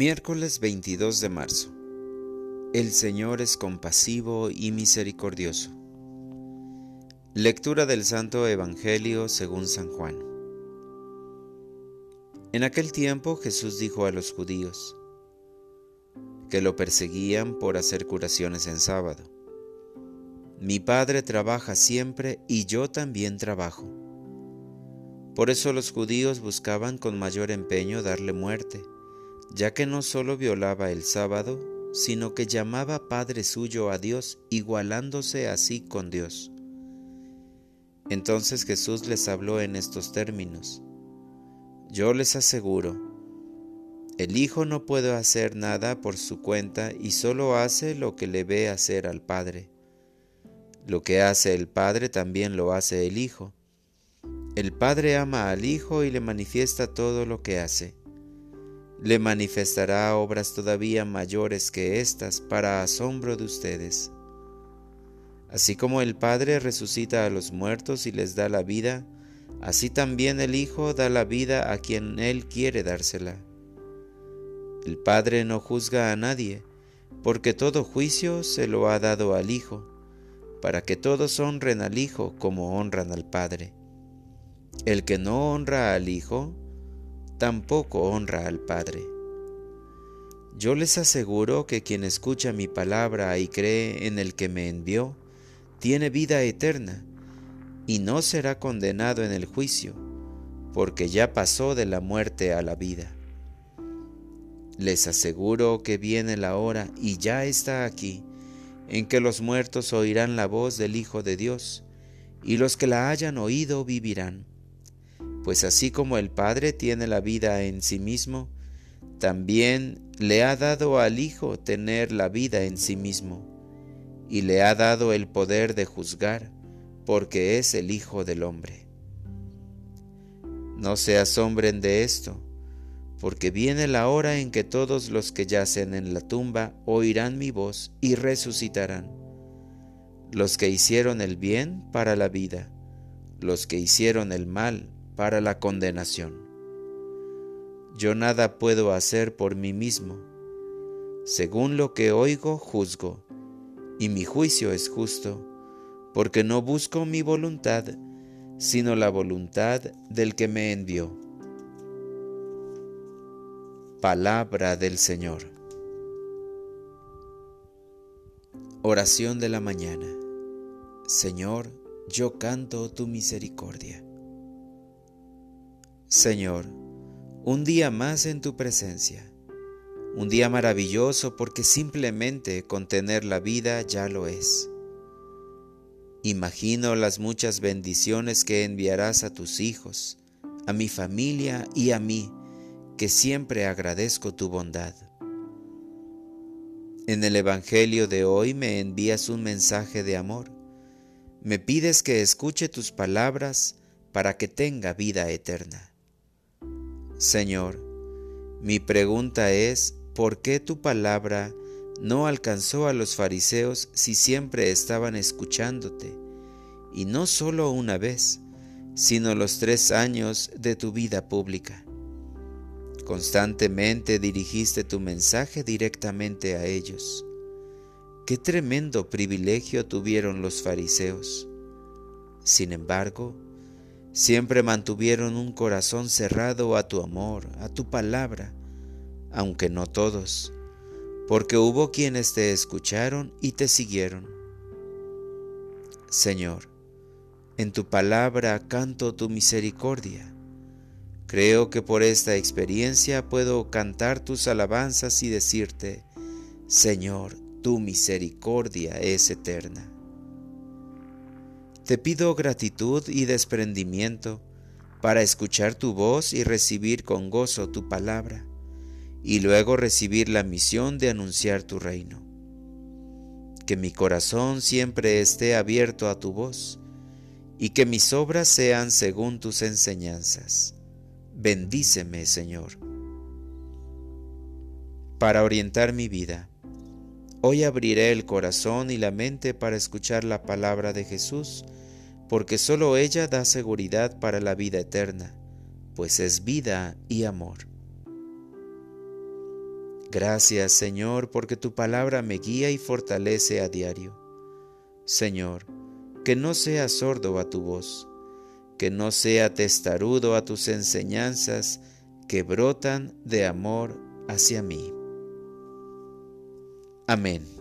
Miércoles 22 de marzo. El Señor es compasivo y misericordioso. Lectura del Santo Evangelio según San Juan. En aquel tiempo Jesús dijo a los judíos que lo perseguían por hacer curaciones en sábado. Mi Padre trabaja siempre y yo también trabajo. Por eso los judíos buscaban con mayor empeño darle muerte ya que no solo violaba el sábado, sino que llamaba Padre suyo a Dios, igualándose así con Dios. Entonces Jesús les habló en estos términos. Yo les aseguro, el Hijo no puede hacer nada por su cuenta y solo hace lo que le ve hacer al Padre. Lo que hace el Padre también lo hace el Hijo. El Padre ama al Hijo y le manifiesta todo lo que hace le manifestará obras todavía mayores que estas para asombro de ustedes. Así como el Padre resucita a los muertos y les da la vida, así también el Hijo da la vida a quien Él quiere dársela. El Padre no juzga a nadie, porque todo juicio se lo ha dado al Hijo, para que todos honren al Hijo como honran al Padre. El que no honra al Hijo, tampoco honra al Padre. Yo les aseguro que quien escucha mi palabra y cree en el que me envió, tiene vida eterna, y no será condenado en el juicio, porque ya pasó de la muerte a la vida. Les aseguro que viene la hora, y ya está aquí, en que los muertos oirán la voz del Hijo de Dios, y los que la hayan oído vivirán pues así como el Padre tiene la vida en sí mismo, también le ha dado al Hijo tener la vida en sí mismo, y le ha dado el poder de juzgar, porque es el Hijo del Hombre. No se asombren de esto, porque viene la hora en que todos los que yacen en la tumba oirán mi voz y resucitarán, los que hicieron el bien para la vida, los que hicieron el mal para la condenación. Yo nada puedo hacer por mí mismo. Según lo que oigo, juzgo, y mi juicio es justo, porque no busco mi voluntad, sino la voluntad del que me envió. Palabra del Señor. Oración de la mañana. Señor, yo canto tu misericordia. Señor, un día más en tu presencia, un día maravilloso porque simplemente contener la vida ya lo es. Imagino las muchas bendiciones que enviarás a tus hijos, a mi familia y a mí, que siempre agradezco tu bondad. En el Evangelio de hoy me envías un mensaje de amor. Me pides que escuche tus palabras para que tenga vida eterna. Señor, mi pregunta es, ¿por qué tu palabra no alcanzó a los fariseos si siempre estaban escuchándote? Y no solo una vez, sino los tres años de tu vida pública. Constantemente dirigiste tu mensaje directamente a ellos. Qué tremendo privilegio tuvieron los fariseos. Sin embargo, Siempre mantuvieron un corazón cerrado a tu amor, a tu palabra, aunque no todos, porque hubo quienes te escucharon y te siguieron. Señor, en tu palabra canto tu misericordia. Creo que por esta experiencia puedo cantar tus alabanzas y decirte, Señor, tu misericordia es eterna. Te pido gratitud y desprendimiento para escuchar tu voz y recibir con gozo tu palabra, y luego recibir la misión de anunciar tu reino. Que mi corazón siempre esté abierto a tu voz, y que mis obras sean según tus enseñanzas. Bendíceme, Señor. Para orientar mi vida, hoy abriré el corazón y la mente para escuchar la palabra de Jesús, porque sólo ella da seguridad para la vida eterna, pues es vida y amor. Gracias, Señor, porque tu palabra me guía y fortalece a diario. Señor, que no sea sordo a tu voz, que no sea testarudo a tus enseñanzas que brotan de amor hacia mí. Amén.